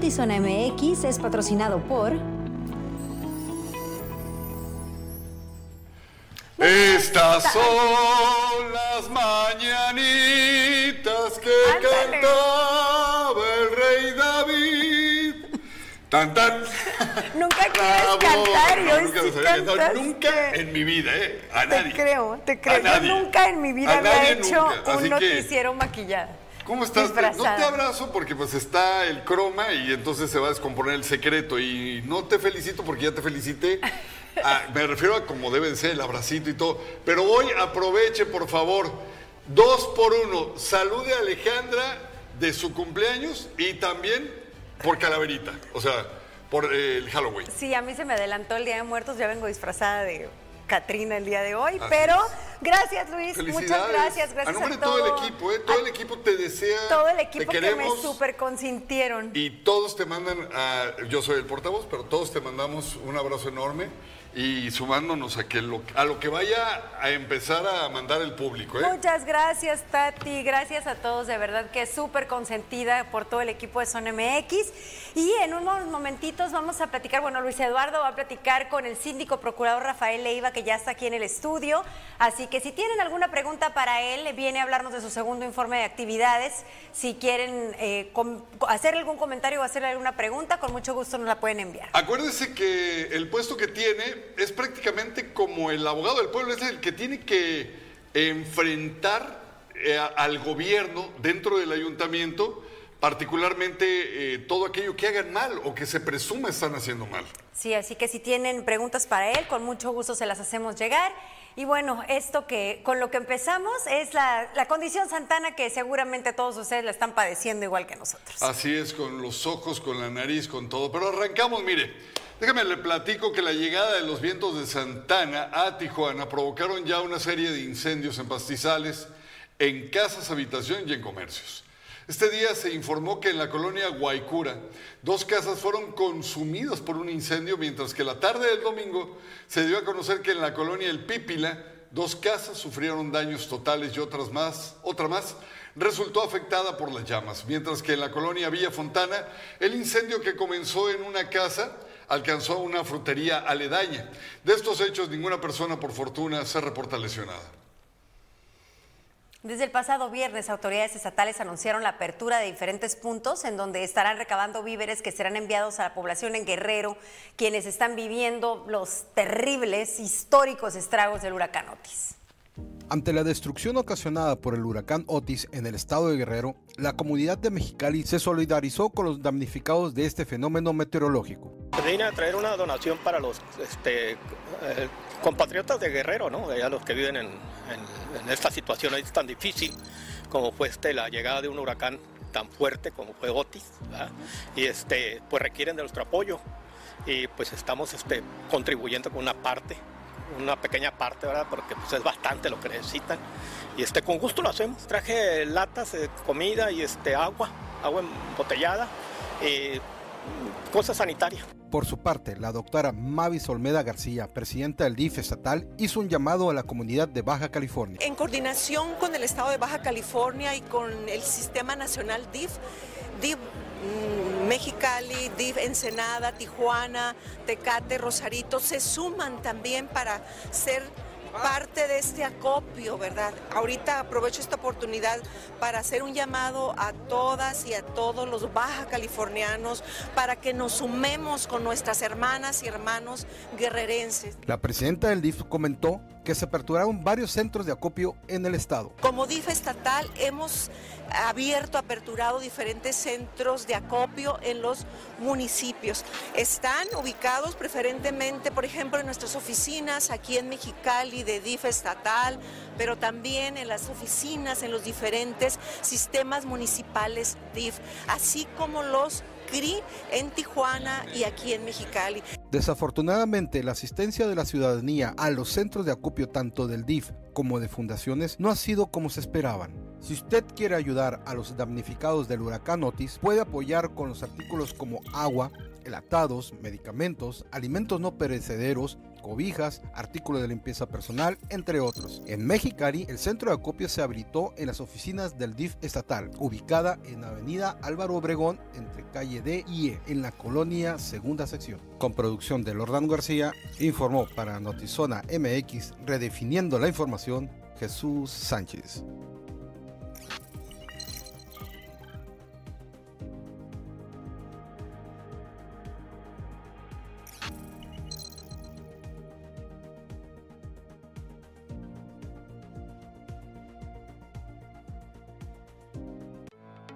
Notizona MX es patrocinado por... Estas son las mañanitas que cantaba el rey David. Tan tan. Nunca quieres cantar y hoy nunca sí. Nunca en mi vida, ¿eh? A Te nadie. creo, te creo. Yo nunca en mi vida había hecho nunca. Así un que- noticiero maquillado. ¿Cómo estás? No te abrazo porque pues está el croma y entonces se va a descomponer el secreto y no te felicito porque ya te felicité. Ah, me refiero a como debe de ser el abracito y todo. Pero hoy aproveche, por favor, dos por uno. Salude a Alejandra de su cumpleaños y también por Calaverita, o sea, por eh, el Halloween. Sí, a mí se me adelantó el Día de Muertos, ya vengo disfrazada de Catrina el día de hoy, Así pero es. gracias Luis, muchas gracias, gracias A nombre a de todo el todo- equipo, ¿eh? Todo a el equipo te desea. todo el te equipo que me super consintieron. Y todos te mandan, a, yo soy el portavoz, pero todos te mandamos un abrazo enorme y sumándonos a, que lo, a lo que vaya a empezar a mandar el público. ¿eh? Muchas gracias, Tati. Gracias a todos, de verdad que súper consentida por todo el equipo de Son MX. Y en unos momentitos vamos a platicar, bueno, Luis Eduardo va a platicar con el síndico procurador Rafael Leiva, que ya está aquí en el estudio. Así que si tienen alguna pregunta para él, viene a hablarnos de su segundo informe de actividades. Si quieren eh, hacer algún comentario o hacerle alguna pregunta, con mucho gusto nos la pueden enviar. Acuérdese que el puesto que tiene es prácticamente como el abogado del pueblo, es el que tiene que enfrentar eh, al gobierno dentro del ayuntamiento, particularmente eh, todo aquello que hagan mal o que se presume están haciendo mal. Sí, así que si tienen preguntas para él, con mucho gusto se las hacemos llegar. Y bueno, esto que con lo que empezamos es la, la condición santana que seguramente todos ustedes la están padeciendo igual que nosotros. Así es, con los ojos, con la nariz, con todo. Pero arrancamos, mire. Déjame le platico que la llegada de los vientos de Santana a Tijuana provocaron ya una serie de incendios en pastizales, en casas, habitación y en comercios. Este día se informó que en la colonia Guaycura dos casas fueron consumidas por un incendio, mientras que la tarde del domingo se dio a conocer que en la colonia El Pípila dos casas sufrieron daños totales y otras más, otra más resultó afectada por las llamas, mientras que en la colonia Villa Fontana el incendio que comenzó en una casa alcanzó una frutería aledaña. De estos hechos ninguna persona por fortuna se reporta lesionada. Desde el pasado viernes, autoridades estatales anunciaron la apertura de diferentes puntos en donde estarán recabando víveres que serán enviados a la población en Guerrero, quienes están viviendo los terribles, históricos estragos del huracán Otis. Ante la destrucción ocasionada por el huracán Otis en el estado de Guerrero, la comunidad de Mexicali se solidarizó con los damnificados de este fenómeno meteorológico. Vine a traer una donación para los este, eh, compatriotas de Guerrero, ¿no? Los que viven en, en- en esta situación ahí tan difícil como fue este, la llegada de un huracán tan fuerte como fue Otis, y este, pues requieren de nuestro apoyo y pues estamos contribuyendo con una parte, una pequeña parte, ¿verdad? Porque pues es bastante lo que necesitan y este, con gusto lo hacemos. Traje latas de comida y este, agua, agua embotellada y cosas sanitarias. Por su parte, la doctora Mavis Olmeda García, presidenta del DIF estatal, hizo un llamado a la comunidad de Baja California. En coordinación con el Estado de Baja California y con el Sistema Nacional DIF, DIF Mexicali, DIF Ensenada, Tijuana, Tecate, Rosarito, se suman también para ser parte de este acopio, ¿verdad? Ahorita aprovecho esta oportunidad para hacer un llamado a todas y a todos los baja californianos para que nos sumemos con nuestras hermanas y hermanos guerrerenses. La presidenta del DIF comentó que se aperturaron varios centros de acopio en el estado. Como DIF estatal hemos abierto, aperturado diferentes centros de acopio en los municipios. Están ubicados preferentemente, por ejemplo, en nuestras oficinas aquí en Mexicali de DIF estatal, pero también en las oficinas, en los diferentes sistemas municipales DIF, así como los CRI en Tijuana y aquí en Mexicali. Desafortunadamente, la asistencia de la ciudadanía a los centros de acopio tanto del DIF como de fundaciones no ha sido como se esperaban. Si usted quiere ayudar a los damnificados del huracán Otis, puede apoyar con los artículos como agua, enlatados, medicamentos, alimentos no perecederos, cobijas, artículos de limpieza personal, entre otros. En Mexicali, el centro de acopio se habilitó en las oficinas del DIF estatal, ubicada en Avenida Álvaro Obregón, entre calle D y E, en la colonia Segunda Sección. Con producción de Lordano García, informó para Notizona MX, redefiniendo la información, Jesús Sánchez.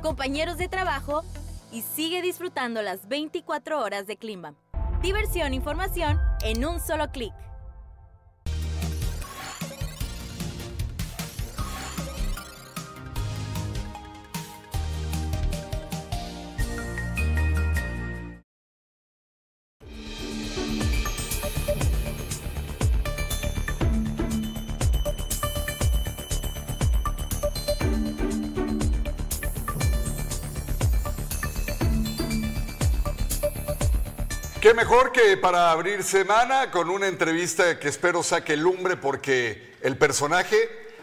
compañeros de trabajo y sigue disfrutando las 24 horas de Clima. Diversión e información en un solo clic. Mejor que para abrir semana con una entrevista que espero saque lumbre porque el personaje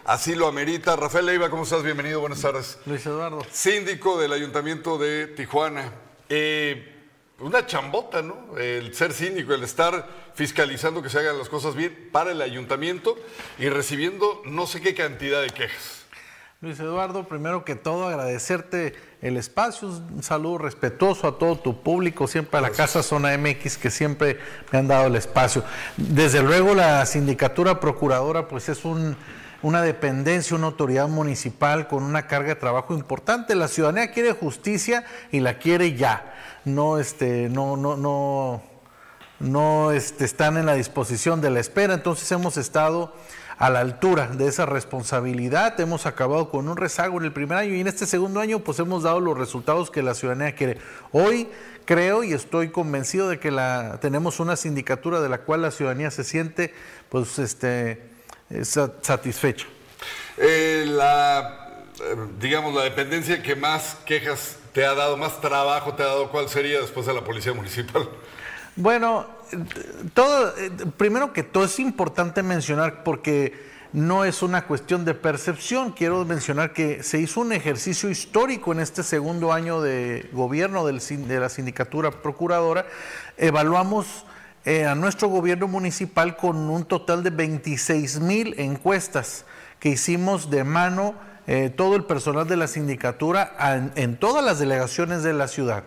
así lo amerita. Rafael Leiva, ¿cómo estás? Bienvenido, buenas tardes. Luis Eduardo. Síndico del Ayuntamiento de Tijuana. Eh, una chambota, ¿no? El ser síndico, el estar fiscalizando que se hagan las cosas bien para el ayuntamiento y recibiendo no sé qué cantidad de quejas. Luis Eduardo, primero que todo agradecerte el espacio, un saludo respetuoso a todo tu público, siempre a la Casa Zona MX que siempre me han dado el espacio. Desde luego la sindicatura procuradora pues es una dependencia, una autoridad municipal con una carga de trabajo importante. La ciudadanía quiere justicia y la quiere ya. No, este, no, no, no, no este, están en la disposición de la espera. Entonces hemos estado a la altura de esa responsabilidad. Hemos acabado con un rezago en el primer año y en este segundo año pues hemos dado los resultados que la ciudadanía quiere. Hoy creo y estoy convencido de que la, tenemos una sindicatura de la cual la ciudadanía se siente pues este, satisfecha. Eh, la, eh, digamos, la dependencia que más quejas te ha dado, más trabajo te ha dado, ¿cuál sería después de la Policía Municipal? Bueno, todo, eh, primero que todo es importante mencionar porque no es una cuestión de percepción. Quiero mencionar que se hizo un ejercicio histórico en este segundo año de gobierno de la sindicatura procuradora. Evaluamos eh, a nuestro gobierno municipal con un total de 26 mil encuestas que hicimos de mano eh, todo el personal de la sindicatura en todas las delegaciones de la ciudad.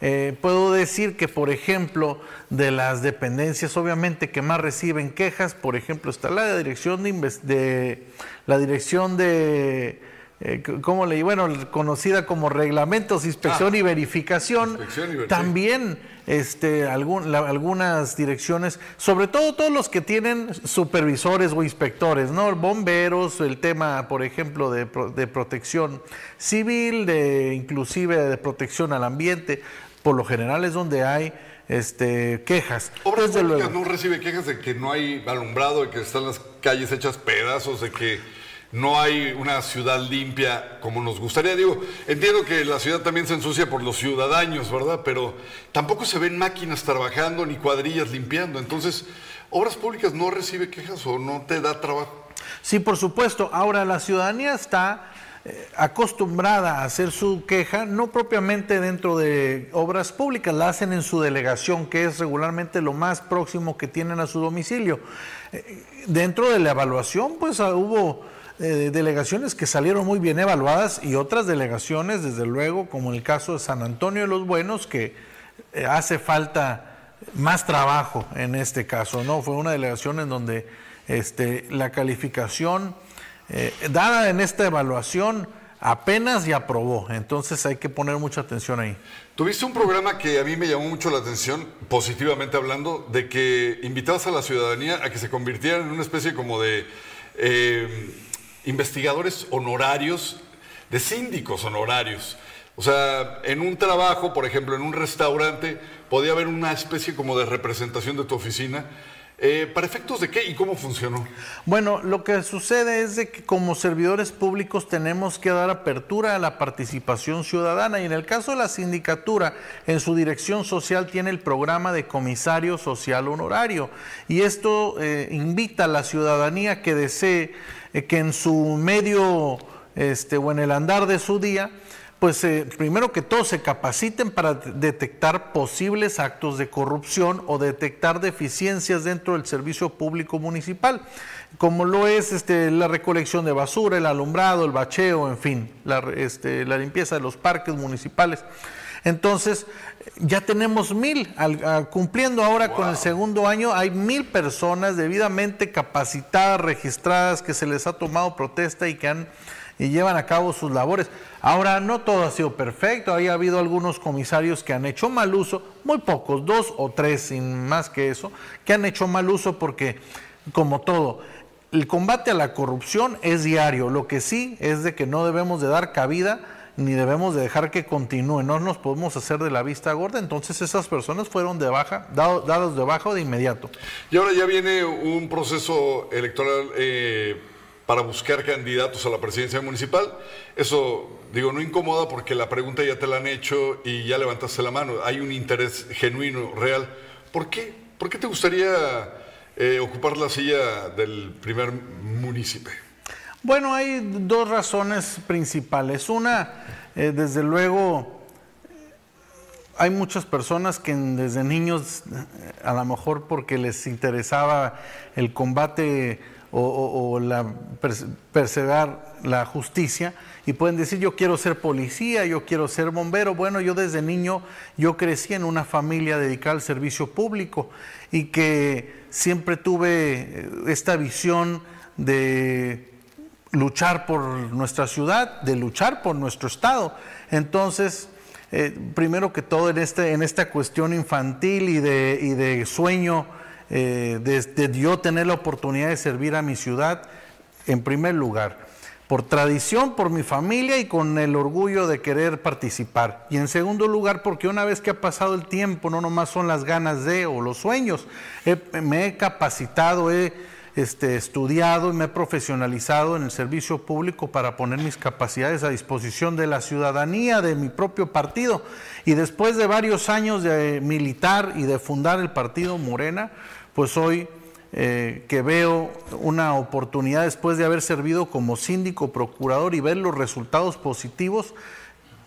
Eh, puedo decir que, por ejemplo, de las dependencias, obviamente, que más reciben quejas, por ejemplo, está la dirección de, de la dirección de eh, ¿cómo le Bueno, conocida como reglamentos, inspección, ah. y, verificación. También este, algunas direcciones, sobre todo todos los que tienen supervisores o inspectores, ¿no? Bomberos, el tema, por ejemplo, de, de protección civil, de inclusive de protección al ambiente por lo general es donde hay este, quejas. Obras públicas no recibe quejas de que no hay alumbrado, de que están las calles hechas pedazos, de que no hay una ciudad limpia como nos gustaría. Digo, entiendo que la ciudad también se ensucia por los ciudadanos, ¿verdad? Pero tampoco se ven máquinas trabajando ni cuadrillas limpiando. Entonces, Obras Públicas no recibe quejas o no te da trabajo. Sí, por supuesto. Ahora la ciudadanía está acostumbrada a hacer su queja, no propiamente dentro de obras públicas, la hacen en su delegación, que es regularmente lo más próximo que tienen a su domicilio. Eh, dentro de la evaluación, pues ah, hubo eh, delegaciones que salieron muy bien evaluadas y otras delegaciones, desde luego, como el caso de San Antonio de los Buenos, que hace falta más trabajo en este caso, ¿no? Fue una delegación en donde este, la calificación eh, dada en esta evaluación apenas y aprobó. Entonces hay que poner mucha atención ahí. Tuviste un programa que a mí me llamó mucho la atención, positivamente hablando, de que invitabas a la ciudadanía a que se convirtieran en una especie como de eh, investigadores honorarios, de síndicos honorarios. O sea, en un trabajo, por ejemplo, en un restaurante, podía haber una especie como de representación de tu oficina eh, ¿Para efectos de qué y cómo funcionó? Bueno, lo que sucede es de que como servidores públicos tenemos que dar apertura a la participación ciudadana y en el caso de la sindicatura, en su dirección social tiene el programa de comisario social honorario y esto eh, invita a la ciudadanía que desee eh, que en su medio este, o en el andar de su día pues eh, primero que todo se capaciten para detectar posibles actos de corrupción o detectar deficiencias dentro del servicio público municipal, como lo es este, la recolección de basura, el alumbrado, el bacheo, en fin, la, este, la limpieza de los parques municipales. Entonces, ya tenemos mil, cumpliendo ahora con el segundo año, hay mil personas debidamente capacitadas, registradas, que se les ha tomado protesta y que han y llevan a cabo sus labores. Ahora, no todo ha sido perfecto, ha habido algunos comisarios que han hecho mal uso, muy pocos, dos o tres, sin más que eso, que han hecho mal uso porque, como todo, el combate a la corrupción es diario, lo que sí es de que no debemos de dar cabida ni debemos de dejar que continúe, no nos podemos hacer de la vista gorda, entonces esas personas fueron de baja, dados de baja de inmediato. Y ahora ya viene un proceso electoral eh, para buscar candidatos a la presidencia municipal. Eso, digo, no incomoda porque la pregunta ya te la han hecho y ya levantaste la mano. Hay un interés genuino, real. ¿Por qué? ¿Por qué te gustaría eh, ocupar la silla del primer municipio? Bueno, hay dos razones principales. Una, eh, desde luego, hay muchas personas que desde niños, a lo mejor porque les interesaba el combate o, la perseverar la justicia y pueden decir yo quiero ser policía, yo quiero ser bombero. Bueno, yo desde niño yo crecí en una familia dedicada al servicio público y que siempre tuve eh, esta visión de luchar por nuestra ciudad, de luchar por nuestro estado. Entonces, eh, primero que todo en, este, en esta cuestión infantil y de sueño eh, de, yo tener la oportunidad de servir a mi ciudad, en primer lugar, por tradición, por mi familia y con el orgullo de querer participar. Y en segundo lugar, porque una vez que ha pasado el tiempo, no nomás son las ganas de o los sueños, me he capacitado, he este, estudiado y me he profesionalizado en el servicio público para poner mis capacidades a disposición de la ciudadanía, de mi propio partido. Y después de varios años de militar y de fundar el partido Morena, pues hoy eh, que veo una oportunidad después de haber servido como síndico procurador y ver los resultados positivos,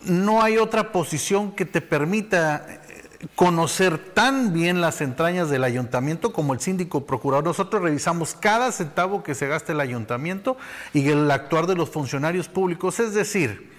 no hay otra posición que te permita eh, conocer tan bien las entrañas del ayuntamiento como el síndico procurador. Nosotros revisamos cada centavo que se gasta el ayuntamiento y el actuar de los funcionarios públicos, es decir,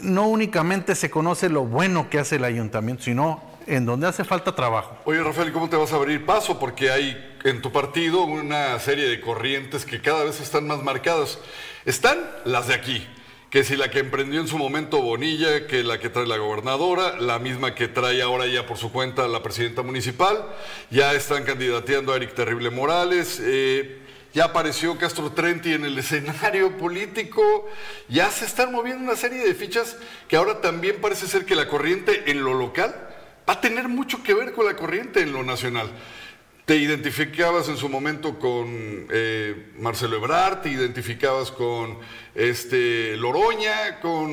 no únicamente se conoce lo bueno que hace el ayuntamiento, sino en donde hace falta trabajo. Oye, Rafael, ¿cómo te vas a abrir paso? Porque hay en tu partido una serie de corrientes que cada vez están más marcadas. Están las de aquí, que si la que emprendió en su momento Bonilla, que la que trae la gobernadora, la misma que trae ahora ya por su cuenta la presidenta municipal, ya están candidateando a Eric Terrible Morales. Eh, ya apareció Castro Trenti en el escenario político, ya se están moviendo una serie de fichas que ahora también parece ser que la corriente en lo local va a tener mucho que ver con la corriente en lo nacional. Te identificabas en su momento con eh, Marcelo Ebrard, te identificabas con este Loroña, con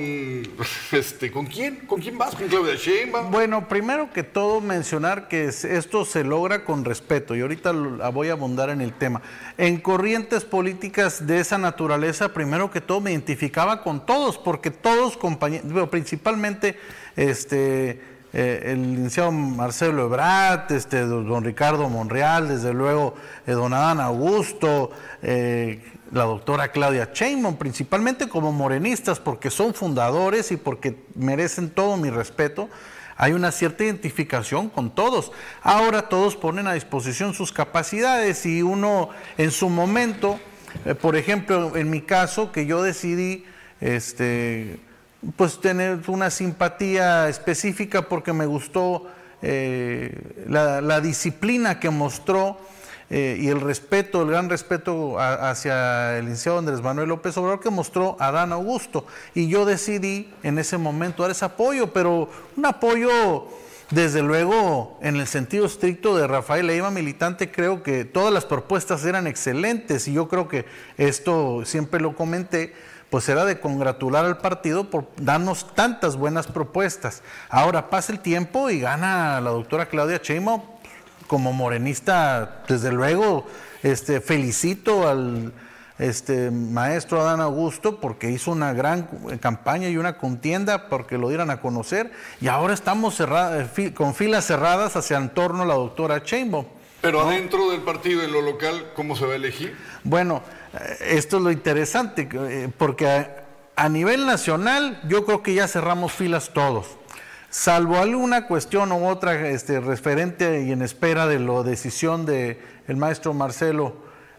este, ¿con quién? ¿Con quién vas? ¿Con Claudia Sheinbaum? Bueno, primero que todo mencionar que esto se logra con respeto y ahorita voy a abundar en el tema. En corrientes políticas de esa naturaleza, primero que todo me identificaba con todos, porque todos compañeros, principalmente este eh, el licenciado Marcelo Ebrat, este, don Ricardo Monreal, desde luego eh, don Adán Augusto, eh, la doctora Claudia Sheinbaum, principalmente como morenistas, porque son fundadores y porque merecen todo mi respeto. Hay una cierta identificación con todos. Ahora todos ponen a disposición sus capacidades y uno en su momento, por ejemplo, en mi caso, que yo decidí este, pues tener una simpatía específica porque me gustó eh, la, disciplina que mostró eh, y el respeto, el gran respeto hacia el licenciado Andrés Manuel López Obrador que mostró Adán Augusto. Y yo decidí en ese momento dar ese apoyo, pero un apoyo desde luego, en el sentido estricto de Rafael Leiva militante, creo que todas las propuestas eran excelentes y yo creo que esto siempre lo comenté, pues era de congratular al partido por darnos tantas buenas propuestas. Ahora pasa el tiempo y gana la doctora Claudia Sheinbaum como morenista, desde luego, este, felicito al este maestro Adán Augusto porque hizo una gran campaña y una contienda porque lo dieran a conocer y ahora estamos eh, con filas cerradas hacia en torno a la doctora Chainbaum. Pero adentro del partido, en lo local, ¿cómo se va a elegir? Bueno, esto es lo interesante, eh, porque a, nivel nacional yo creo que ya cerramos filas todos, salvo alguna cuestión u otra este, referente y en espera de la decisión del el maestro Marcelo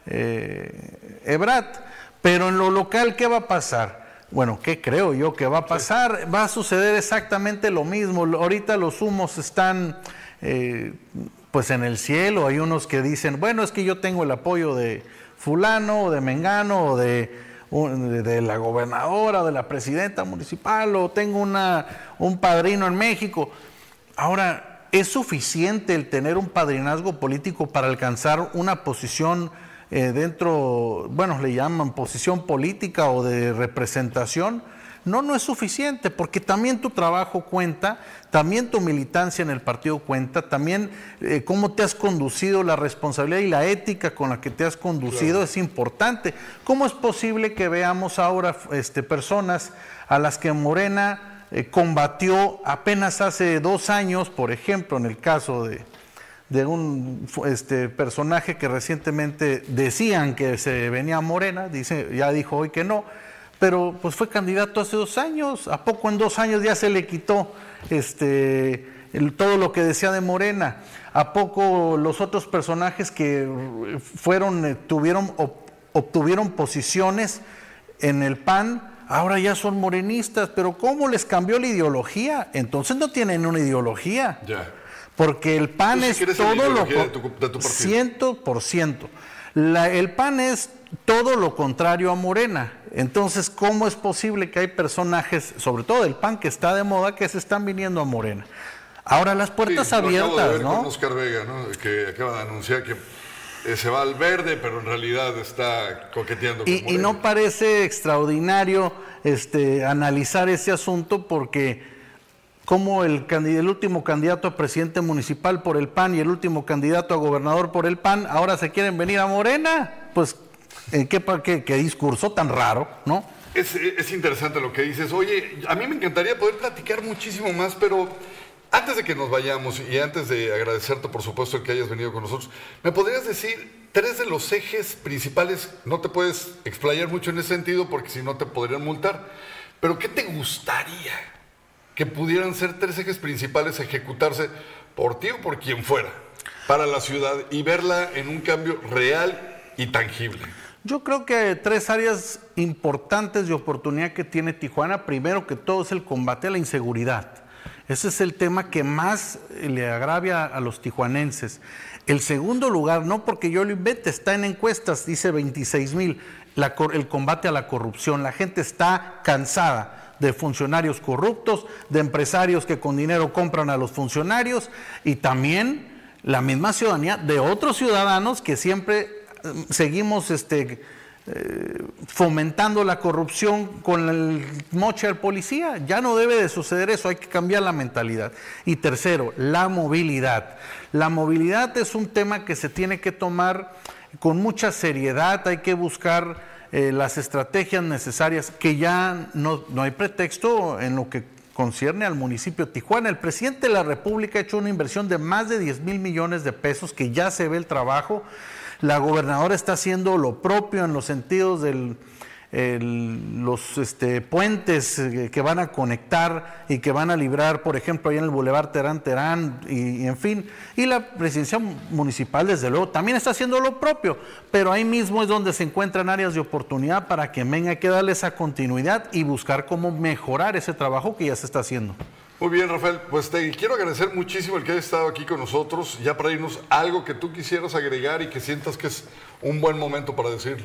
eh, Ebrat. Pero en lo local, ¿qué va a pasar? Bueno, ¿qué creo yo que va a pasar? Va a suceder exactamente lo mismo. Ahorita los humos están eh, pues en el cielo. Hay unos que dicen, bueno, es que yo tengo el apoyo de fulano o de mengano o de, de, la gobernadora, de la presidenta municipal o tengo una, un padrino en México. Ahora, ¿es suficiente el tener un padrinazgo político para alcanzar una posición eh, dentro, bueno, le llaman posición política o de representación, no, no es suficiente, porque también tu trabajo cuenta, también tu militancia en el partido cuenta, también eh, cómo te has conducido, la responsabilidad y la ética con la que te has conducido es importante. ¿Cómo es posible que veamos ahora este, personas a las que Morena eh, combatió apenas hace dos años, por ejemplo, en el caso de, de un este, personaje que recientemente decían que se venía Morena, dice, ya dijo hoy que no, pero pues fue candidato hace dos años, ¿a poco en dos años ya se le quitó este, todo lo que decía de Morena? ¿A poco los otros personajes que fueron, eh, tuvieron, obtuvieron posiciones en el PAN, ahora ya son morenistas, pero ¿cómo les cambió la ideología? Entonces no tienen una ideología. Ya. Porque el PAN es todo lo... Ciento por ciento. El PAN es todo lo contrario a Morena. Entonces, ¿cómo es posible que hay personajes, sobre todo el PAN que está de moda, que se están viniendo a Morena? Ahora las puertas abiertas, ¿no? Oscar Vega, ¿no? Que acaba de anunciar que eh, se va al verde, pero en realidad está coqueteando con y, y no parece extraordinario este, analizar ese asunto porque como el, el, último candidato a presidente municipal por el PAN y el último candidato a gobernador por el PAN ahora se quieren venir a Morena. Pues, ¿en qué, discurso tan raro, no? Es, es, interesante lo que dices. Oye, a mí me encantaría poder platicar muchísimo más, pero antes de que nos vayamos y antes de agradecerte, por supuesto, el que hayas venido con nosotros, ¿me podrías decir tres de los ejes principales? No te puedes explayar mucho en ese sentido porque si no te podrían multar, pero ¿qué te gustaría? que pudieran ser tres ejes principales ejecutarse por ti o por quien fuera para la ciudad y verla en un cambio real y tangible? Yo creo que tres áreas importantes de oportunidad que tiene Tijuana. Primero que todo es el combate a la inseguridad. Ese es el tema que más le agravia a los tijuanenses. El segundo lugar, no porque yo lo invente, está en encuestas, dice 26 mil, el combate a la corrupción. La gente está cansada de funcionarios corruptos, de empresarios que con dinero compran a los funcionarios y también la misma ciudadanía de otros ciudadanos que siempre eh, seguimos este, eh, fomentando la corrupción con el moche al policía. Ya no debe de suceder eso, hay que cambiar la mentalidad. Y tercero, la movilidad. La movilidad es un tema que se tiene que tomar con mucha seriedad, hay que buscar eh, las estrategias necesarias, que ya no, no hay pretexto en lo que concierne al municipio de Tijuana. El presidente de la República ha hecho una inversión de más de 10 mil millones de pesos, que ya se ve el trabajo. La gobernadora está haciendo lo propio en los sentidos del los este, puentes que van a conectar y que van a librar, por ejemplo, ahí en el Boulevard Terán Terán, y, en fin. Y la presidencia municipal, desde luego, también está haciendo lo propio, pero ahí mismo es donde se encuentran áreas de oportunidad para que venga que darle esa continuidad y buscar cómo mejorar ese trabajo que ya se está haciendo. Muy bien, Rafael. Pues te quiero agradecer muchísimo el que hayas estado aquí con nosotros. Ya para irnos, algo que tú quisieras agregar y que sientas que es un buen momento para decirlo.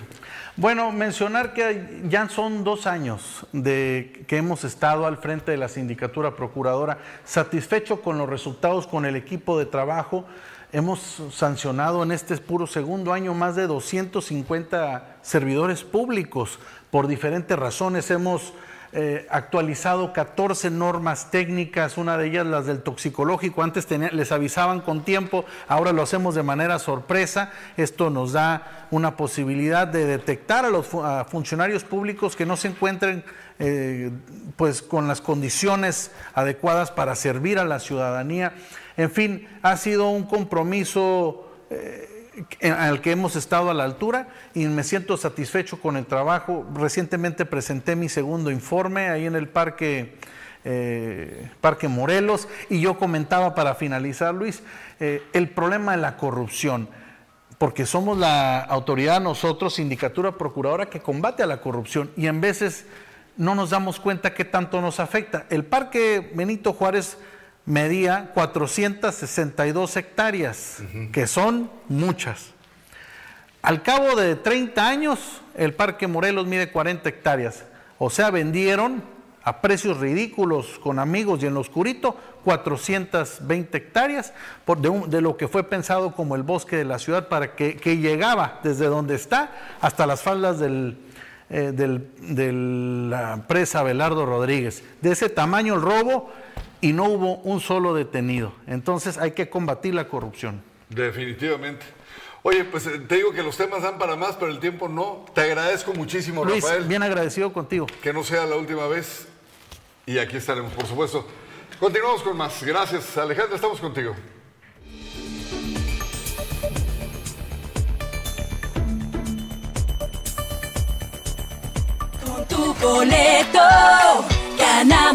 Bueno, mencionar que ya son dos años de que hemos estado al frente de la sindicatura procuradora, satisfecho con los resultados, con el equipo de trabajo. Hemos sancionado en este puro segundo año más de 250 servidores públicos por diferentes razones. Hemos eh, actualizado 14 normas técnicas, una de ellas las del toxicológico, antes les avisaban con tiempo, ahora lo hacemos de manera sorpresa, esto nos da una posibilidad de detectar a los funcionarios públicos que no se encuentren eh, pues con las condiciones adecuadas para servir a la ciudadanía. En fin, ha sido un compromiso eh, al que hemos estado a la altura y me siento satisfecho con el trabajo. Recientemente presenté mi segundo informe ahí en el Parque, eh, Parque Morelos y yo comentaba para finalizar, Luis, eh, el problema de la corrupción porque somos la autoridad nosotros, sindicatura procuradora, que combate a la corrupción y en veces no nos damos cuenta qué tanto nos afecta. El Parque Benito Juárez medía 462 hectáreas, que son muchas. Al cabo de 30 años, el Parque Morelos mide 40 hectáreas. O sea, vendieron a precios ridículos con amigos y en lo oscurito 420 hectáreas de, lo que fue pensado como el bosque de la ciudad para que, llegaba desde donde está hasta las faldas del, eh, de la presa Belardo Rodríguez. De ese tamaño el robo y no hubo un solo detenido. Entonces hay que combatir la corrupción. Definitivamente. Oye, pues eh, te digo que los temas dan para más, pero el tiempo no. Te agradezco muchísimo, Luis, Rafael. Bien agradecido contigo. Que no sea la última vez. Y aquí estaremos, por supuesto. Continuamos con más. Gracias, Alejandra. Estamos contigo. Con tu boleto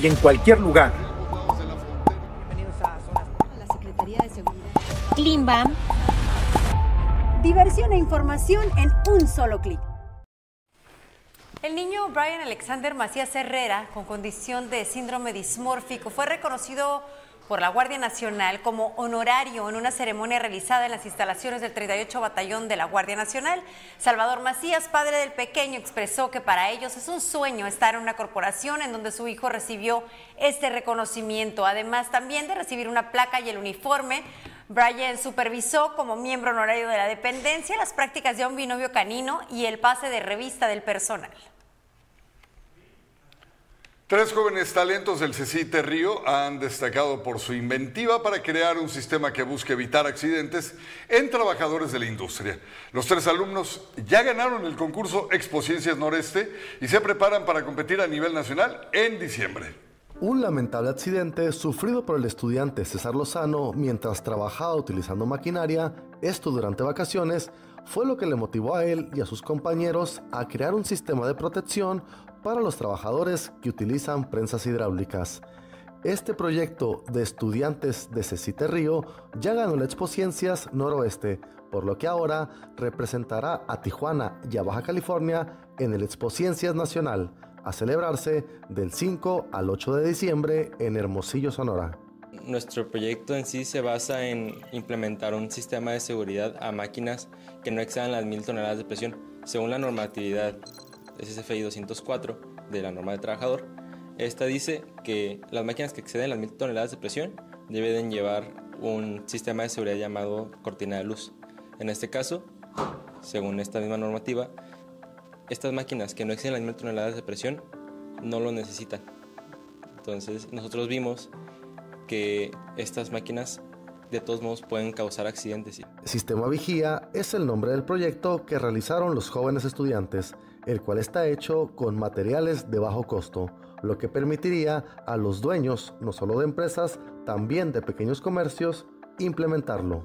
y en cualquier lugar. La Secretaría de Seguridad. Diversión e información en un solo clic. El niño Brian Alexander Macías Herrera, con condición de síndrome dismórfico, fue reconocido por la Guardia Nacional como honorario en una ceremonia realizada en las instalaciones del 38 Batallón de la Guardia Nacional. Salvador Macías, padre del pequeño, expresó que para ellos es un sueño estar en una corporación en donde su hijo recibió este reconocimiento, además también de recibir una placa y el uniforme. Brian supervisó como miembro honorario de la dependencia las prácticas de un binomio canino y el pase de revista del personal. Tres jóvenes talentos del CECITE Río han destacado por su inventiva para crear un sistema que busque evitar accidentes en trabajadores de la industria. Los tres alumnos ya ganaron el concurso Expo Ciencias Noreste y se preparan para competir a nivel nacional en diciembre. Un lamentable accidente sufrido por el estudiante César Lozano mientras trabajaba utilizando maquinaria, esto durante vacaciones, fue lo que le motivó a él y a sus compañeros a crear un sistema de protección para los trabajadores que utilizan prensas hidráulicas. Este proyecto de estudiantes de Cecite Río ya ganó la Expo Ciencias Noroeste, por lo que ahora representará a Tijuana y a Baja California en el Expo Ciencias Nacional, a celebrarse del 5 al 8 de diciembre en Hermosillo, Sonora. Nuestro proyecto en sí se basa en implementar un sistema de seguridad a máquinas que no excedan las mil toneladas de presión, según la normatividad SFI 204 de la norma de trabajador. Esta dice que las máquinas que exceden las 1000 toneladas de presión deben llevar un sistema de seguridad llamado cortina de luz. En este caso, según esta misma normativa, estas máquinas que no exceden las mil toneladas de presión no lo necesitan. Entonces nosotros vimos que estas máquinas de todos modos pueden causar accidentes. Sistema Vigía es el nombre del proyecto que realizaron los jóvenes estudiantes, el cual está hecho con materiales de bajo costo, lo que permitiría a los dueños, no solo de empresas, también de pequeños comercios, implementarlo.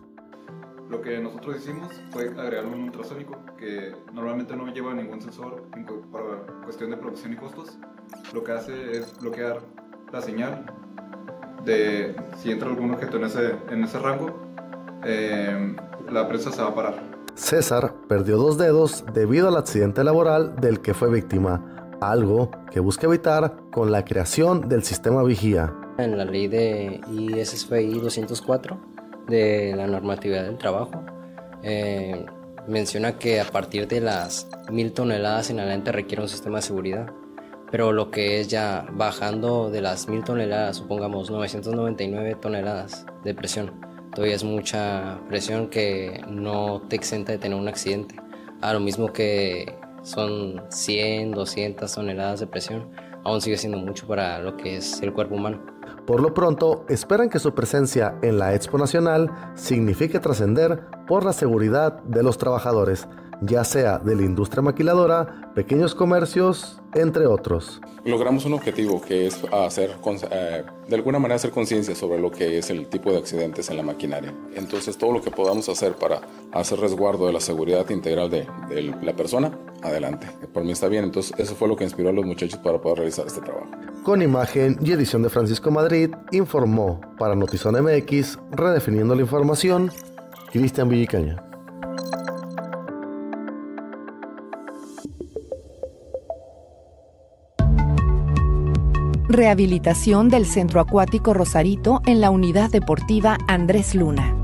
Lo que nosotros hicimos fue agregar un ultrasónico que normalmente no lleva ningún sensor para cuestión de producción y costos. Lo que hace es bloquear la señal de si entra algún objeto en ese, en ese rango, eh, la presa se va a parar. César perdió dos dedos debido al accidente laboral del que fue víctima, algo que busca evitar con la creación del sistema vigía. En la ley de ISFI 204 de la normatividad del trabajo, eh, menciona que a partir de las mil toneladas en adelante requiere un sistema de seguridad pero lo que es ya bajando de las mil toneladas, supongamos 999 toneladas de presión, todavía es mucha presión que no te exenta de tener un accidente. A lo mismo que son 100, 200 toneladas de presión, aún sigue siendo mucho para lo que es el cuerpo humano. Por lo pronto, esperan que su presencia en la Expo Nacional signifique trascender por la seguridad de los trabajadores ya sea de la industria maquiladora, pequeños comercios, entre otros. Logramos un objetivo que es hacer, eh, de alguna manera hacer conciencia sobre lo que es el tipo de accidentes en la maquinaria. Entonces todo lo que podamos hacer para hacer resguardo de la seguridad integral de, de la persona, adelante. Por mí está bien, entonces eso fue lo que inspiró a los muchachos para poder realizar este trabajo. Con imagen y edición de Francisco Madrid, informó para Notizón MX, redefiniendo la información, Cristian Villicaña. Rehabilitación del Centro Acuático Rosarito en la Unidad Deportiva Andrés Luna.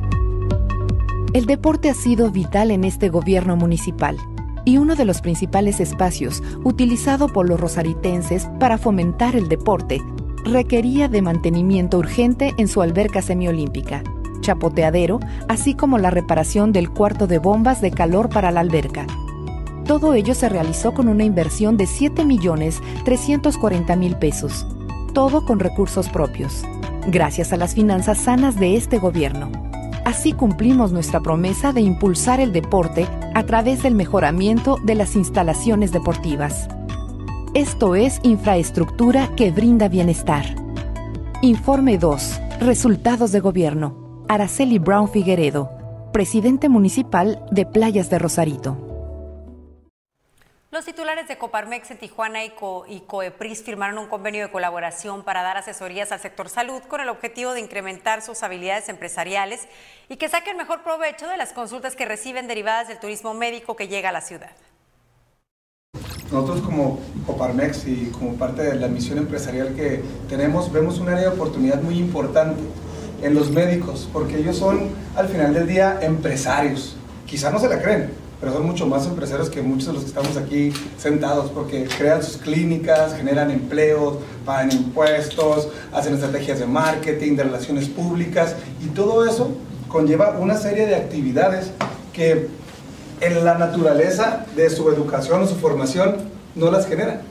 El deporte ha sido vital en este gobierno municipal y uno de los principales espacios utilizado por los rosaritenses para fomentar el deporte requería de mantenimiento urgente en su alberca semiolímpica, chapoteadero, así como la reparación del cuarto de bombas de calor para la alberca. Todo ello se realizó con una inversión de 7.340.000 pesos todo con recursos propios, gracias a las finanzas sanas de este gobierno. Así cumplimos nuestra promesa de impulsar el deporte a través del mejoramiento de las instalaciones deportivas. Esto es infraestructura que brinda bienestar. Informe 2. Resultados de gobierno. Araceli Brown Figueredo, presidente municipal de Playas de Rosarito. Los titulares de Coparmex en Tijuana y, Coepris firmaron un convenio de colaboración para dar asesorías al sector salud con el objetivo de incrementar sus habilidades empresariales y que saquen mejor provecho de las consultas que reciben derivadas del turismo médico que llega a la ciudad. Nosotros como Coparmex y como parte de la misión empresarial que tenemos, vemos un área de oportunidad muy importante en los médicos, porque ellos son al final del día empresarios. Quizá no se la creen, pero son mucho más empresarios que muchos de los que estamos aquí sentados, porque crean sus clínicas, generan empleos, pagan impuestos, hacen estrategias de marketing, de relaciones públicas, y todo eso conlleva una serie de actividades que en la naturaleza de su educación o su formación no las generan.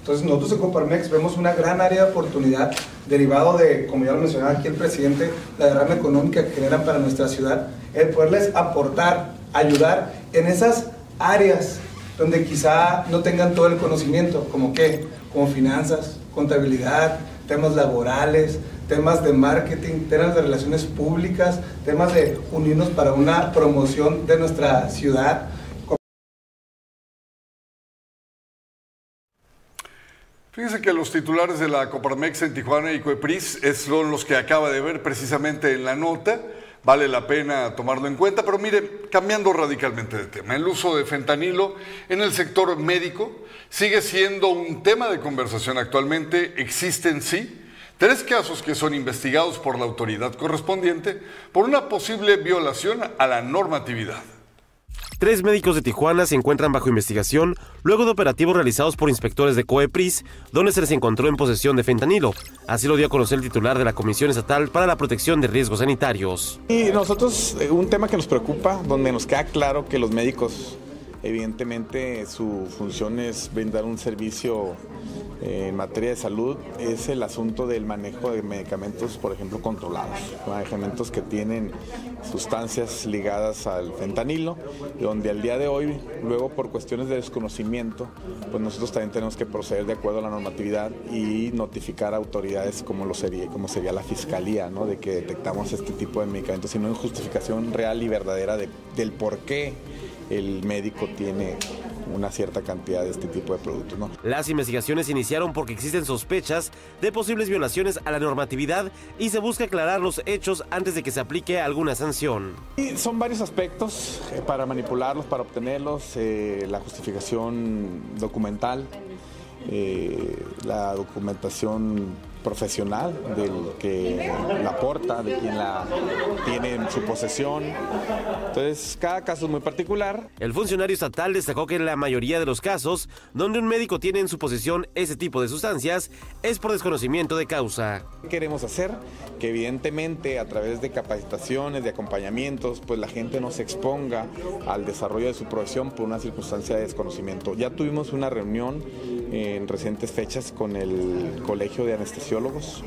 Entonces nosotros en Coparmex vemos una gran área de oportunidad derivado de, como ya lo mencionaba aquí el presidente, la derrama económica que generan para nuestra ciudad, el poderles aportar ayudar en esas áreas donde quizá no tengan todo el conocimiento, como qué, como finanzas, contabilidad, temas laborales, temas de marketing, temas de relaciones públicas, temas de unirnos para una promoción de nuestra ciudad. Fíjense que los titulares de la Coparmex en Tijuana y Coepris son los que acaba de ver precisamente en la nota vale la pena tomarlo en cuenta. Pero mire, cambiando radicalmente de tema, el uso de fentanilo en el sector médico sigue siendo un tema de conversación actualmente. Existen, sí, tres casos que son investigados por la autoridad correspondiente por una posible violación a la normatividad. Tres médicos de Tijuana se encuentran bajo investigación luego de operativos realizados por inspectores de COEPRIS, donde se les encontró en posesión de fentanilo. Así lo dio a conocer el titular de la Comisión Estatal para la Protección de Riesgos Sanitarios. Y nosotros, eh, un tema que nos preocupa, donde nos queda claro que los médicos Evidentemente su función es brindar un servicio en materia de salud, es el asunto del manejo de medicamentos, por ejemplo, controlados, medicamentos que tienen sustancias ligadas al fentanilo, donde al día de hoy, luego por cuestiones de desconocimiento, pues nosotros también tenemos que proceder de acuerdo a la normatividad y notificar a autoridades como lo sería, como sería la fiscalía, ¿no? de que detectamos este tipo de medicamentos, sino en justificación real y verdadera del por qué el médico tiene una cierta cantidad de este tipo de productos. ¿no? Las investigaciones iniciaron porque existen sospechas de posibles violaciones a la normatividad y se busca aclarar los hechos antes de que se aplique alguna sanción. Y son varios aspectos eh, para manipularlos, para obtenerlos, eh, la justificación documental, eh, la documentación profesional del que la aporta, de quien la tiene en su posesión. Entonces, cada caso es muy particular. El funcionario estatal destacó que en la mayoría de los casos donde un médico tiene en su posesión ese tipo de sustancias es por desconocimiento de causa. ¿Qué queremos hacer? Que evidentemente a través de capacitaciones, de acompañamientos, pues la gente no se exponga al desarrollo de su profesión por una circunstancia de desconocimiento. Ya tuvimos una reunión en recientes fechas con el Colegio de Anestesiólogos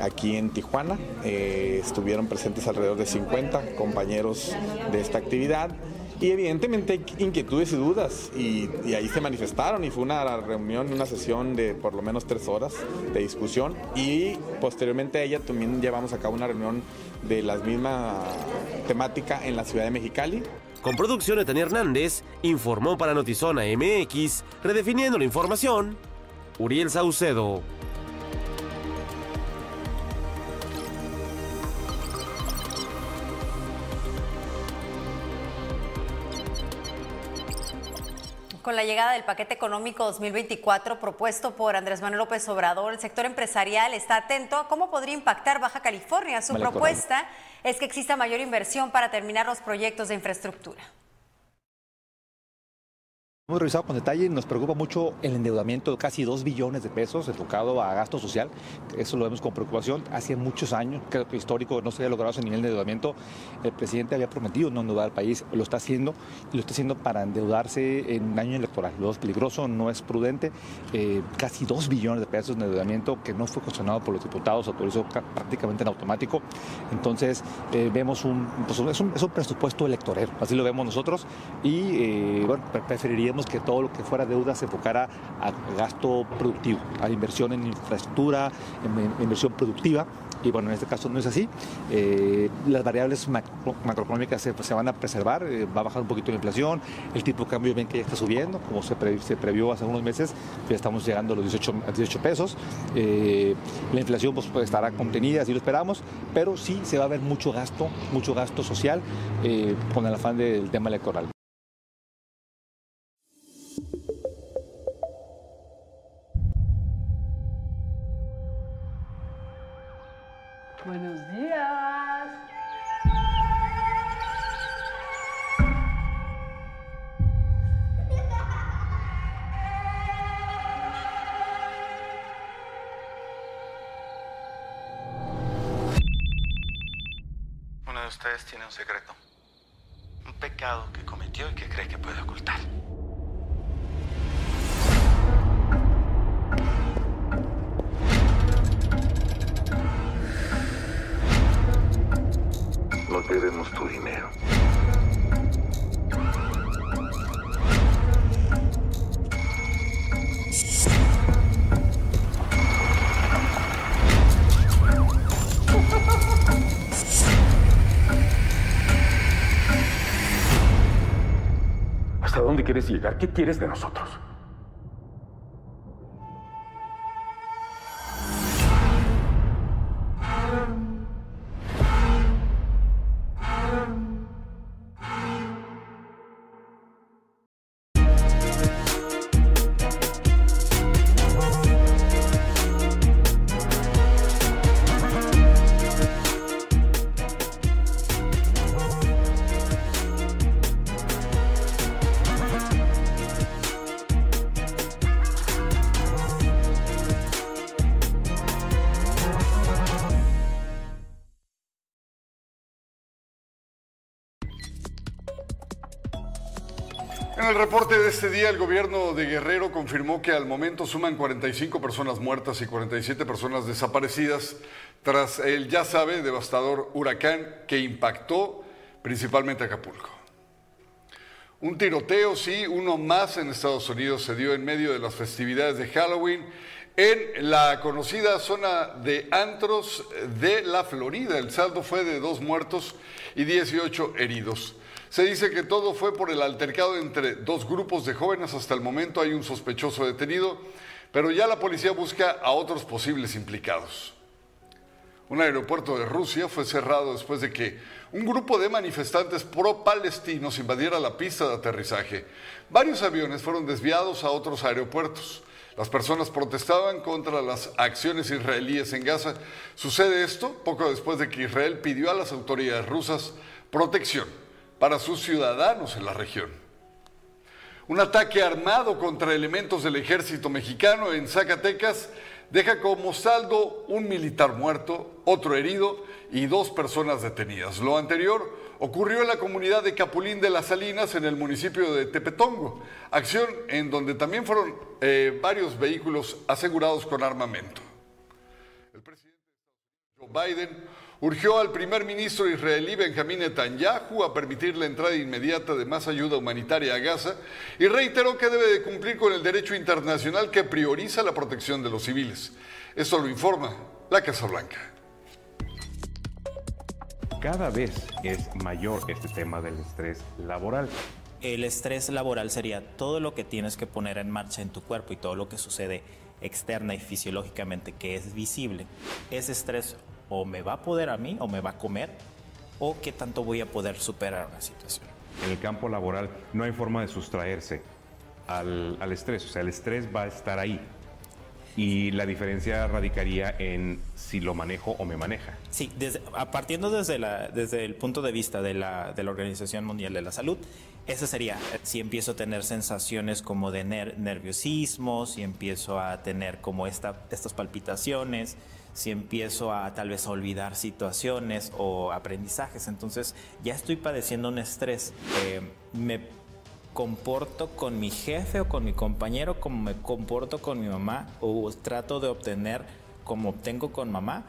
aquí en Tijuana. Eh, estuvieron presentes alrededor de 50 compañeros de esta actividad. Y evidentemente inquietudes y dudas y, ahí se manifestaron y fue una reunión, una sesión de por lo menos tres horas de discusión y posteriormente a ella también llevamos a cabo una reunión de la misma temática en la ciudad de Mexicali. Con producción Tania Hernández, informó para Notizona MX, redefiniendo la información, Uriel Saucedo. Con la llegada del paquete económico 2024 propuesto por Andrés Manuel López Obrador, el sector empresarial está atento a cómo podría impactar Baja California. Su propuesta es que exista mayor inversión para terminar los proyectos de infraestructura. Hemos revisado con detalle, nos preocupa mucho el endeudamiento de casi 2 billones de pesos enfocado a gasto social. Eso lo vemos con preocupación. Hace muchos años, creo que histórico, no se había logrado ese nivel de endeudamiento. El presidente había prometido no endeudar al país, lo está haciendo y lo está haciendo para endeudarse en un año electoral. Lo es peligroso, no es prudente. Eh, casi 2 billones de pesos de endeudamiento que no fue cuestionado por los diputados, autorizó prácticamente en automático. Entonces, eh, vemos un, pues, es un, es un presupuesto electoral, así lo vemos nosotros y eh, bueno, preferiríamos que todo lo que fuera deuda se enfocara a gasto productivo, a inversión en infraestructura, en, inversión productiva. Y bueno, en este caso no es así. Eh, las variables macroeconómicas se, van a preservar, eh, va a bajar un poquito la inflación, el tipo de cambio ven que ya está subiendo, como se, previó hace unos meses, ya estamos llegando a los 18, 18 pesos. Eh, la inflación pues, pues, estará contenida, así lo esperamos, pero sí se va a ver mucho gasto, mucho gasto social con el afán del tema electoral. Buenos días. Uno de ustedes tiene un secreto. Un pecado que cometió y que cree que puede ocultar. No queremos tu dinero. ¿Hasta dónde quieres llegar? ¿Qué quieres de nosotros? El reporte de este día, el gobierno de Guerrero confirmó que al momento suman 45 personas muertas y 47 personas desaparecidas tras el, ya sabe, devastador huracán que impactó principalmente Acapulco. Un tiroteo, sí, uno más en Estados Unidos se dio en medio de las festividades de Halloween en la conocida zona de antros de la Florida. El saldo fue de dos muertos y 18 heridos. Se dice que todo fue por el altercado entre dos grupos de jóvenes. Hasta el momento hay un sospechoso detenido, pero ya la policía busca a otros posibles implicados. Un aeropuerto de Rusia fue cerrado después de que un grupo de manifestantes pro-palestinos invadiera la pista de aterrizaje. Varios aviones fueron desviados a otros aeropuertos. Las personas protestaban contra las acciones israelíes en Gaza. Sucede esto poco después de que Israel pidió a las autoridades rusas protección para sus ciudadanos en la región. Un ataque armado contra elementos del ejército mexicano en Zacatecas deja como saldo un militar muerto, otro herido y dos personas detenidas. Lo anterior ocurrió en la comunidad de Capulín de las Salinas, en el municipio de Tepetongo, acción en donde también fueron eh, varios vehículos asegurados con armamento. El presidente Joe Biden urgió al primer ministro israelí Benjamín Netanyahu a permitir la entrada inmediata de más ayuda humanitaria a Gaza y reiteró que debe de cumplir con el derecho internacional que prioriza la protección de los civiles. Esto lo informa la Casa Blanca. Cada vez es mayor este tema del estrés laboral. El estrés laboral sería todo lo que tienes que poner en marcha en tu cuerpo y todo lo que sucede externa y fisiológicamente que es visible. Ese estrés o me va a poder a mí o me va a comer o qué tanto voy a poder superar una situación. En el campo laboral no hay forma de sustraerse al, al estrés, o sea, el estrés va a estar ahí. Y la diferencia radicaría en si lo manejo o me maneja. Sí, desde, a partiendo desde, la, desde el punto de vista de la, de la Organización Mundial de la Salud, ese sería si empiezo a tener sensaciones como de nerviosismo, si empiezo a tener como esta, estas palpitaciones, si empiezo a tal vez olvidar situaciones o aprendizajes. Entonces ya estoy padeciendo un estrés. Eh, me comporto con mi jefe o con mi compañero como me comporto con mi mamá o trato de obtener como obtengo con mamá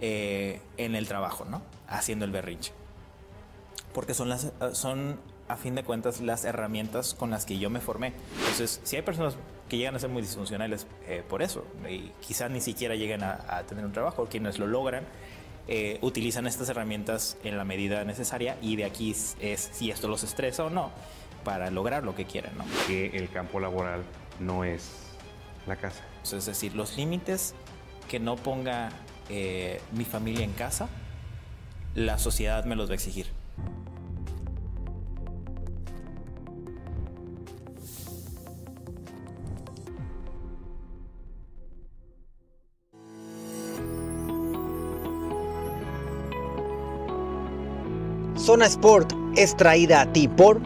eh, en el trabajo, ¿no? Haciendo el berrinche. Porque son, las, son, a fin de cuentas, las herramientas con las que yo me formé. Entonces, si hay personas que llegan a ser muy disfuncionales eh, por eso. Y quizás ni siquiera lleguen a, tener un trabajo. Quienes lo logran eh, utilizan estas herramientas en la medida necesaria y de aquí es, si esto los estresa o no para lograr lo que quieren. ¿no? Que el campo laboral no es la casa. Es decir, los límites que no ponga eh, mi familia en casa, la sociedad me los va a exigir. Zona Sport es traída a ti por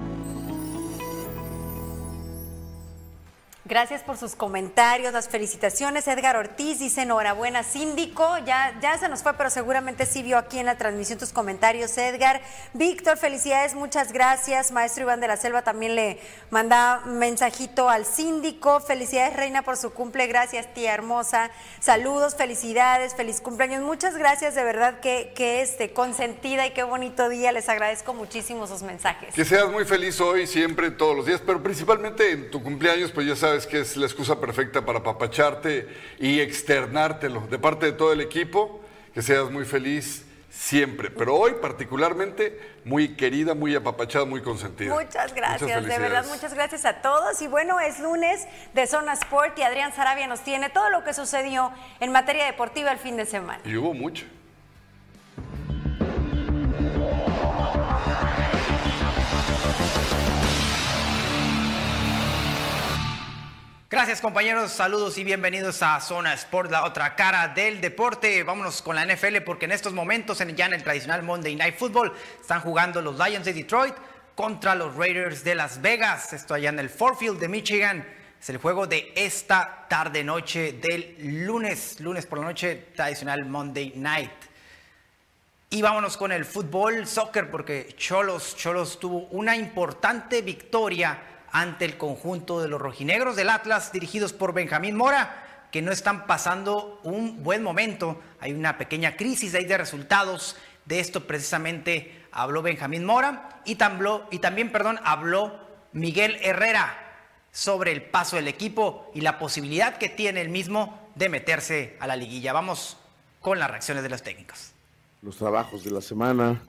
Gracias por sus comentarios, las felicitaciones. Edgar Ortiz dice enhorabuena, síndico. Ya, ya se nos fue, pero seguramente sí vio aquí en la transmisión tus comentarios, Edgar. Víctor, felicidades, muchas gracias. Maestro Iván de la Selva también le manda mensajito al síndico. Felicidades, Reina, por su cumple. Gracias, tía hermosa. Saludos, felicidades, feliz cumpleaños. Muchas gracias, de verdad que, que este, consentida y qué bonito día. Les agradezco muchísimo sus mensajes. Que seas muy feliz hoy, siempre, todos los días, pero principalmente en tu cumpleaños, pues ya sabes que es la excusa perfecta para papacharte y externártelo. De parte de todo el equipo, que seas muy feliz siempre, pero hoy particularmente muy querida, muy apapachada, muy consentida. Muchas gracias, de verdad, muchas gracias a todos. Y bueno, es lunes de Zona Sport y Adrián Sarabia nos tiene todo lo que sucedió en materia deportiva el fin de semana. Y hubo mucho. Gracias compañeros, saludos y bienvenidos a Zona Sport, la otra cara del deporte. Vámonos con la NFL porque en estos momentos en, ya en el tradicional Monday Night Football están jugando los Lions de Detroit contra los Raiders de Las Vegas. Esto allá en el Ford Field de Michigan. Es el juego de esta tarde noche del lunes, lunes por la noche, tradicional Monday Night. Y vámonos con el fútbol, soccer, porque Cholos, Cholos tuvo una importante victoria ante el conjunto de los rojinegros del Atlas dirigidos por Benjamín Mora que no están pasando un buen momento. Hay una pequeña crisis ahí de resultados. De esto precisamente habló Benjamín Mora y, también perdón, habló Miguel Herrera sobre el paso del equipo y la posibilidad que tiene el mismo de meterse a la liguilla. Vamos con las reacciones de los técnicos. Los trabajos de la semana,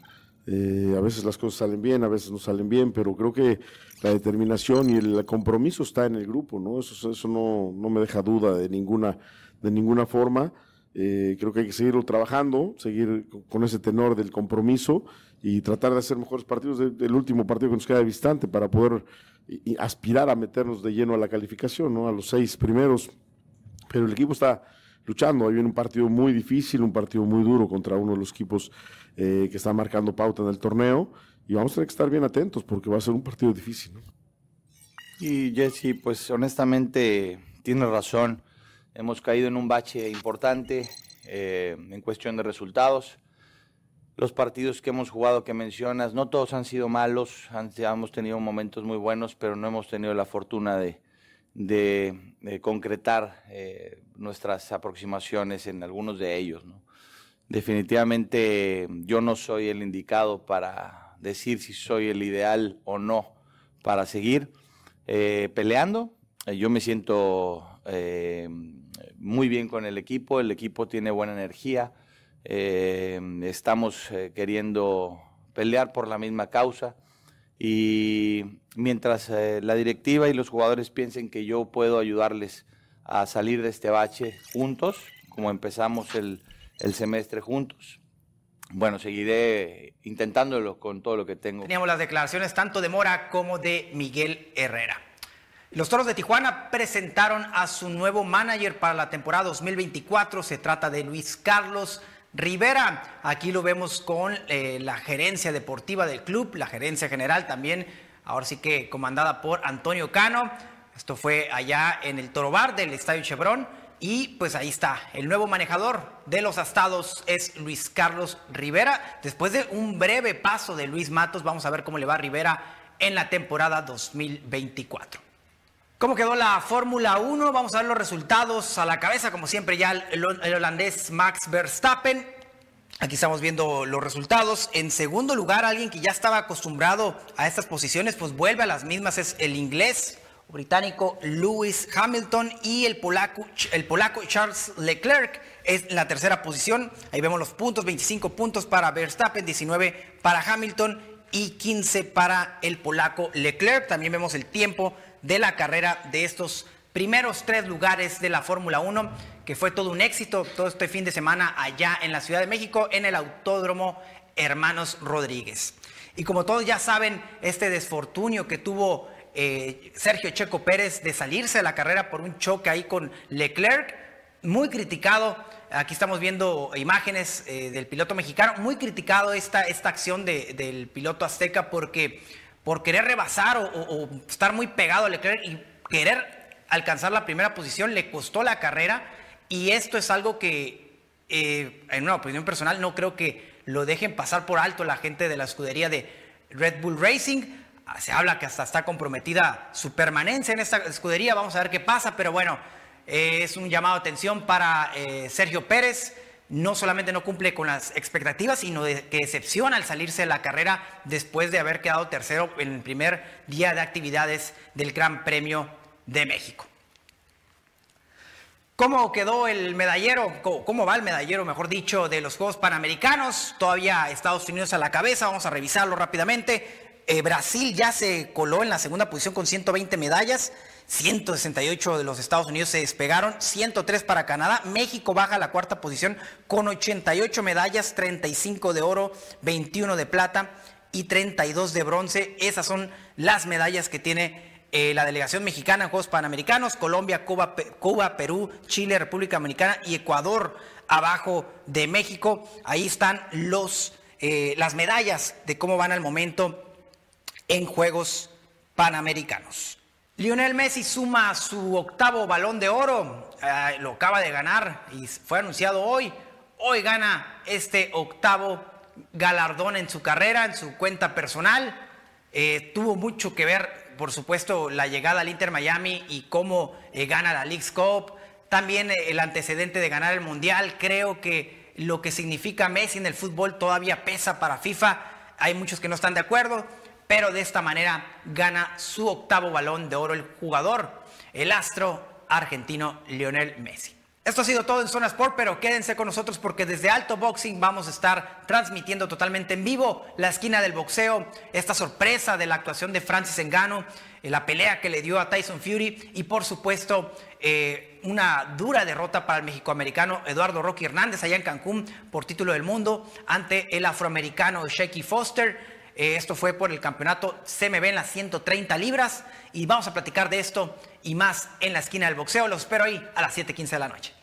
eh, a veces las cosas salen bien, a veces no salen bien, pero creo que la determinación y el compromiso está en el grupo, ¿no? Eso, eso no, no me deja duda de ninguna, de ninguna forma. Eh, creo que hay que seguirlo trabajando, seguir con ese tenor del compromiso y tratar de hacer mejores partidos del último partido que nos queda distante para poder aspirar a meternos de lleno a la calificación, ¿no? A los seis primeros. Pero el equipo está luchando. Ahí viene un partido muy difícil, un partido muy duro contra uno de los equipos eh, que está marcando pauta en el torneo y vamos a tener que estar bien atentos porque va a ser un partido difícil. Y Jesse, pues honestamente tiene razón. Hemos caído en un bache importante eh, en cuestión de resultados. Los partidos que hemos jugado que mencionas, no todos han sido malos, hemos tenido momentos muy buenos, pero no hemos tenido la fortuna de, de, concretar eh, nuestras aproximaciones en algunos de ellos. Definitivamente yo no soy el indicado para decir si soy el ideal o no para seguir eh, peleando. Eh, yo me siento eh, muy bien con el equipo, el equipo tiene buena energía, estamos queriendo pelear por la misma causa y mientras la directiva y los jugadores piensen que yo puedo ayudarles a salir de este bache juntos, como empezamos el semestre juntos, bueno, seguiré intentándolo con todo lo que tengo. Teníamos las declaraciones tanto de Mora como de Miguel Herrera. Los Toros de Tijuana presentaron a su nuevo manager para la temporada 2024. Se trata de Luis Carlos Rivera. Aquí lo vemos con eh, la gerencia deportiva del club, la gerencia general también, ahora sí que comandada por Antonio Cano. Esto fue allá en el Toro Bar del Estadio Chevron. Y pues ahí está, el nuevo manejador de los astados es Luis Carlos Rivera. Después de un breve paso de Luis Matos, vamos a ver cómo le va Rivera en la temporada 2024. ¿Cómo quedó la Fórmula 1? Vamos a ver los resultados a la cabeza, como siempre ya el, holandés Max Verstappen. Aquí estamos viendo los resultados. En segundo lugar, alguien que ya estaba acostumbrado a estas posiciones, pues vuelve a las mismas, es el inglés británico Lewis Hamilton y el polaco, el polaco Charles Leclerc es la tercera posición. Ahí vemos los puntos, 25 puntos para Verstappen, 19 para Hamilton y 15 para el polaco Leclerc. También vemos el tiempo de la carrera de estos primeros tres lugares de la Fórmula 1, que fue todo un éxito todo este fin de semana allá en la Ciudad de México, en el Autódromo Hermanos Rodríguez. Y como todos ya saben, este desfortunio que tuvo eh, Sergio Checo Pérez de salirse de la carrera por un choque ahí con Leclerc, muy criticado. Aquí estamos viendo imágenes eh, del piloto mexicano, muy criticado esta, esta acción del piloto azteca porque por querer rebasar o, estar muy pegado a Leclerc y querer alcanzar la primera posición le costó la carrera y esto es algo que eh, en una opinión personal no creo que lo dejen pasar por alto la gente de la escudería de Red Bull Racing se habla que hasta está comprometida su permanencia en esta escudería, vamos a ver qué pasa, pero bueno, eh, es un llamado de atención para eh, Sergio Pérez. No solamente no cumple con las expectativas, sino que decepciona al salirse de la carrera después de haber quedado tercero en el primer día de actividades del Gran Premio de México. ¿Cómo quedó el medallero? ¿Cómo va el medallero, mejor dicho, de los Juegos Panamericanos? Todavía Estados Unidos a la cabeza, vamos a revisarlo rápidamente. Eh, Brasil ya se coló en la segunda posición con 120 medallas. 168 de los Estados Unidos se despegaron, 103 para Canadá. México baja a la cuarta posición con 88 medallas, 35 de oro, 21 de plata y 32 de bronce. Esas son las medallas que tiene eh, la delegación mexicana en Juegos Panamericanos. Colombia, Cuba, Cuba, Perú, Chile, República Dominicana y Ecuador abajo de México. Ahí están los, eh, las medallas de cómo van al momento en Juegos Panamericanos. Lionel Messi suma su octavo balón de oro, eh, lo acaba de ganar y fue anunciado hoy. Hoy gana este octavo galardón en su carrera, en su cuenta personal. Eh, tuvo mucho que ver por supuesto, la llegada al Inter Miami y cómo eh, gana la League's Cup. También el antecedente de ganar el Mundial. Creo que lo que significa Messi en el fútbol todavía pesa para FIFA. Hay muchos que no están de acuerdo, pero de esta manera gana su octavo balón de oro el jugador, el astro argentino Lionel Messi. Esto ha sido todo en Zona Sport, pero quédense con nosotros porque desde Alto Boxing vamos a estar transmitiendo totalmente en vivo la esquina del boxeo, esta sorpresa de la actuación de Francis Engano, eh, la pelea que le dio a Tyson Fury y por supuesto eh, una dura derrota para el mexicoamericano Eduardo Rocky Hernández allá en Cancún por título del mundo ante el afroamericano Shaky Foster. Esto fue por el campeonato CMB en las 130 libras y vamos a platicar de esto y más en la esquina del boxeo. Los espero ahí a las 7:15 de la noche.